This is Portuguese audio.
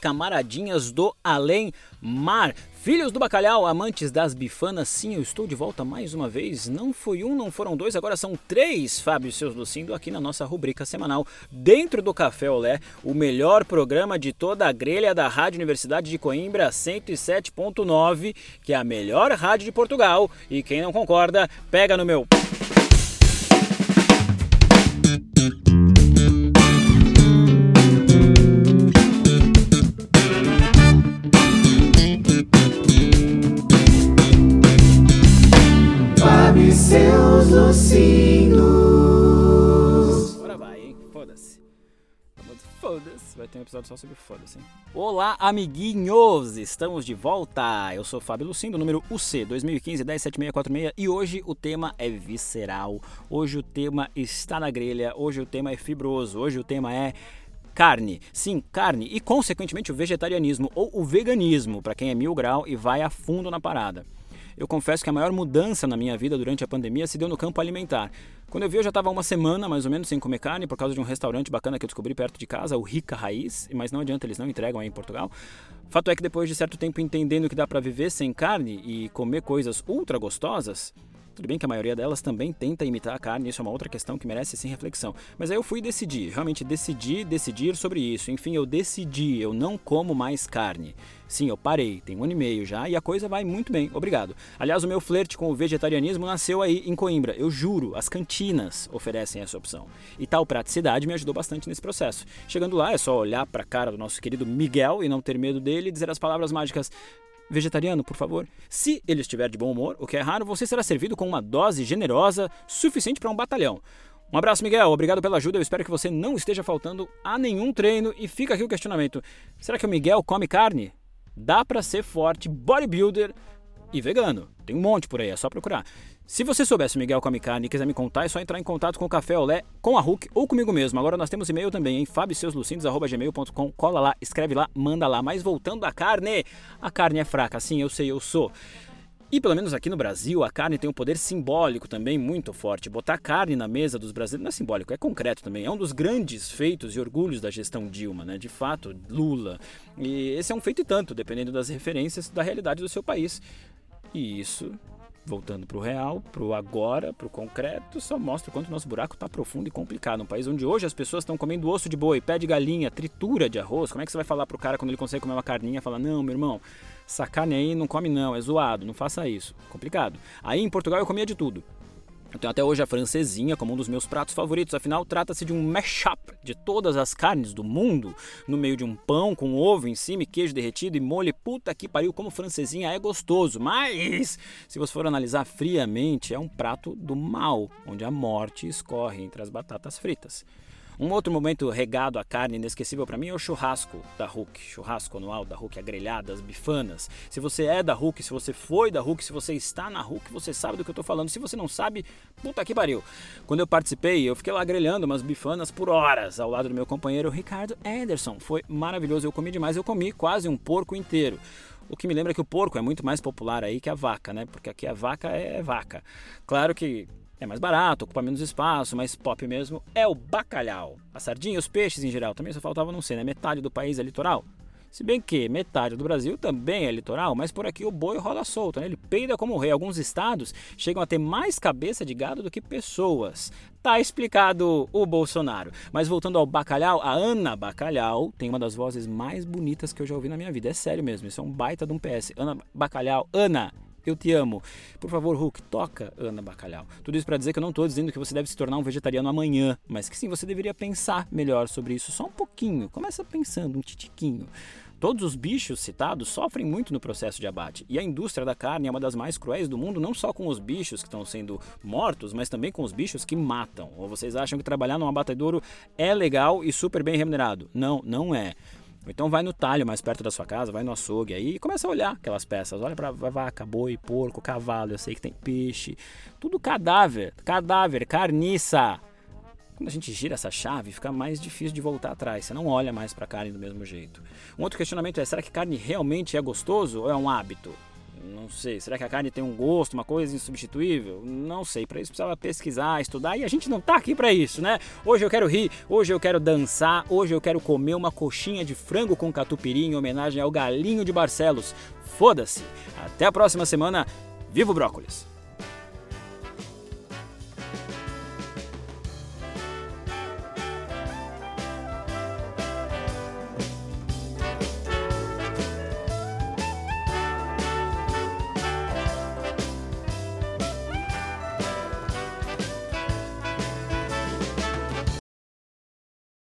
camaradinhas do além mar. Filhos do bacalhau, amantes das bifanas, sim, eu estou de volta mais uma vez. Não foi um, não foram dois, agora são três Fábio e seus Lucindo aqui na nossa rubrica semanal Dentro do Café Olé, o melhor programa de toda a grelha da Rádio Universidade de Coimbra 107.9, que é a melhor rádio de Portugal. E quem não concorda, pega no meu. Seus lucinos. Agora vai, hein? Foda-se. Foda-se. Vai ter um episódio só sobre foda-se, hein? Olá, amiguinhos! Estamos de volta. Eu sou Fábio Lucindo, número UC 2015-107646 e hoje o tema é visceral. Hoje o tema está na grelha. Hoje o tema é fibroso. Hoje o tema é carne. Sim, carne e, consequentemente, o vegetarianismo ou o veganismo, para quem é mil grau e vai a fundo na parada eu confesso que a maior mudança na minha vida durante a pandemia se deu no campo alimentar. Quando eu vi, eu já estava uma semana mais ou menos sem comer carne por causa de um restaurante bacana que eu descobri perto de casa, o Rica Raiz, mas não adianta, eles não entregam aí em Portugal. Fato é que depois de certo tempo entendendo que dá para viver sem carne e comer coisas ultra gostosas, tudo bem que a maioria delas também tenta imitar a carne, isso é uma outra questão que merece sim reflexão. Mas aí eu fui decidir, realmente decidi decidir sobre isso. Enfim, eu decidi, eu não como mais carne. Sim, eu parei, tem um ano e meio já e a coisa vai muito bem, obrigado. Aliás, o meu flerte com o vegetarianismo nasceu aí em Coimbra, eu juro, as cantinas oferecem essa opção. E tal praticidade me ajudou bastante nesse processo. Chegando lá é só olhar para a cara do nosso querido Miguel e não ter medo dele e dizer as palavras mágicas vegetariano, por favor. Se ele estiver de bom humor, o que é raro, você será servido com uma dose generosa suficiente para um batalhão. Um abraço, Miguel. Obrigado pela ajuda. Eu espero que você não esteja faltando a nenhum treino. E fica aqui o questionamento: será que o Miguel come carne? Dá para ser forte, bodybuilder e vegano. Tem um monte por aí, é só procurar. Se você soubesse Miguel Carne e quiser me contar, é só entrar em contato com o Café Olé, com a Hulk ou comigo mesmo. Agora nós temos e-mail também, em fabseuslucindos.gmail.com. Cola lá, escreve lá, manda lá. Mas voltando à carne, a carne é fraca, sim, eu sei, eu sou. E pelo menos aqui no Brasil, a carne tem um poder simbólico também muito forte. Botar carne na mesa dos brasileiros não é simbólico, é concreto também. É um dos grandes feitos e orgulhos da gestão Dilma, né? De fato, Lula. E esse é um feito e tanto, dependendo das referências da realidade do seu país. E isso voltando para o real, para o agora, para o concreto, só mostra o quanto nosso buraco está profundo e complicado. Um país onde hoje as pessoas estão comendo osso de boi, pé de galinha, tritura de arroz. Como é que você vai falar para o cara quando ele consegue comer uma carninha? Falar, não, meu irmão, essa carne aí não come não, é zoado, não faça isso. Complicado. Aí em Portugal eu comia de tudo. Eu tenho até hoje a francesinha como um dos meus pratos favoritos, afinal trata-se de um mashup de todas as carnes do mundo, no meio de um pão com ovo em cima e queijo derretido e molho. Puta que pariu, como francesinha é gostoso, mas se você for analisar friamente, é um prato do mal, onde a morte escorre entre as batatas fritas. Um outro momento regado à carne inesquecível para mim é o churrasco da Hulk, churrasco anual da Hulk, a grelhada, as bifanas. Se você é da Hulk, se você foi da Hulk, se você está na Hulk, você sabe do que eu estou falando. Se você não sabe, puta que pariu. Quando eu participei, eu fiquei lá grelhando umas bifanas por horas ao lado do meu companheiro Ricardo Anderson. Foi maravilhoso, eu comi demais, eu comi quase um porco inteiro. O que me lembra que o porco é muito mais popular aí que a vaca, né? Porque aqui a vaca é vaca. Claro que é mais barato, ocupa menos espaço, mas pop mesmo é o bacalhau. A sardinha e os peixes em geral também só faltava não ser, né? Metade do país é litoral. Se bem que metade do Brasil também é litoral, mas por aqui o boi rola solto, né? Ele peida como rei. Alguns estados chegam a ter mais cabeça de gado do que pessoas. Tá explicado o Bolsonaro. Mas voltando ao Bacalhau, a Ana Bacalhau tem uma das vozes mais bonitas que eu já ouvi na minha vida. É sério mesmo, isso é um baita de um PS. Ana Bacalhau, Ana, eu te amo. Por favor, Hulk, toca Ana Bacalhau. Tudo isso para dizer que eu não estou dizendo que você deve se tornar um vegetariano amanhã, mas que sim, você deveria pensar melhor sobre isso só um pouquinho. Começa pensando um titiquinho. Todos os bichos citados sofrem muito no processo de abate, e a indústria da carne é uma das mais cruéis do mundo, não só com os bichos que estão sendo mortos, mas também com os bichos que matam. Ou vocês acham que trabalhar num abatedouro é legal e super bem remunerado? Não, não é. Então vai no talho mais perto da sua casa, vai no açougue aí e começa a olhar aquelas peças. Olha para vaca, boi, porco, cavalo, eu sei que tem peixe. Tudo cadáver, cadáver, carniça. Quando a gente gira essa chave, fica mais difícil de voltar atrás. Você não olha mais para carne do mesmo jeito. Um outro questionamento é: será que carne realmente é gostoso ou é um hábito? Não sei. Será que a carne tem um gosto, uma coisa insubstituível? Não sei. Para isso precisava pesquisar, estudar e a gente não tá aqui para isso, né? Hoje eu quero rir, hoje eu quero dançar, hoje eu quero comer uma coxinha de frango com catupiry em homenagem ao galinho de Barcelos. Foda-se. Até a próxima semana. Viva o brócolis!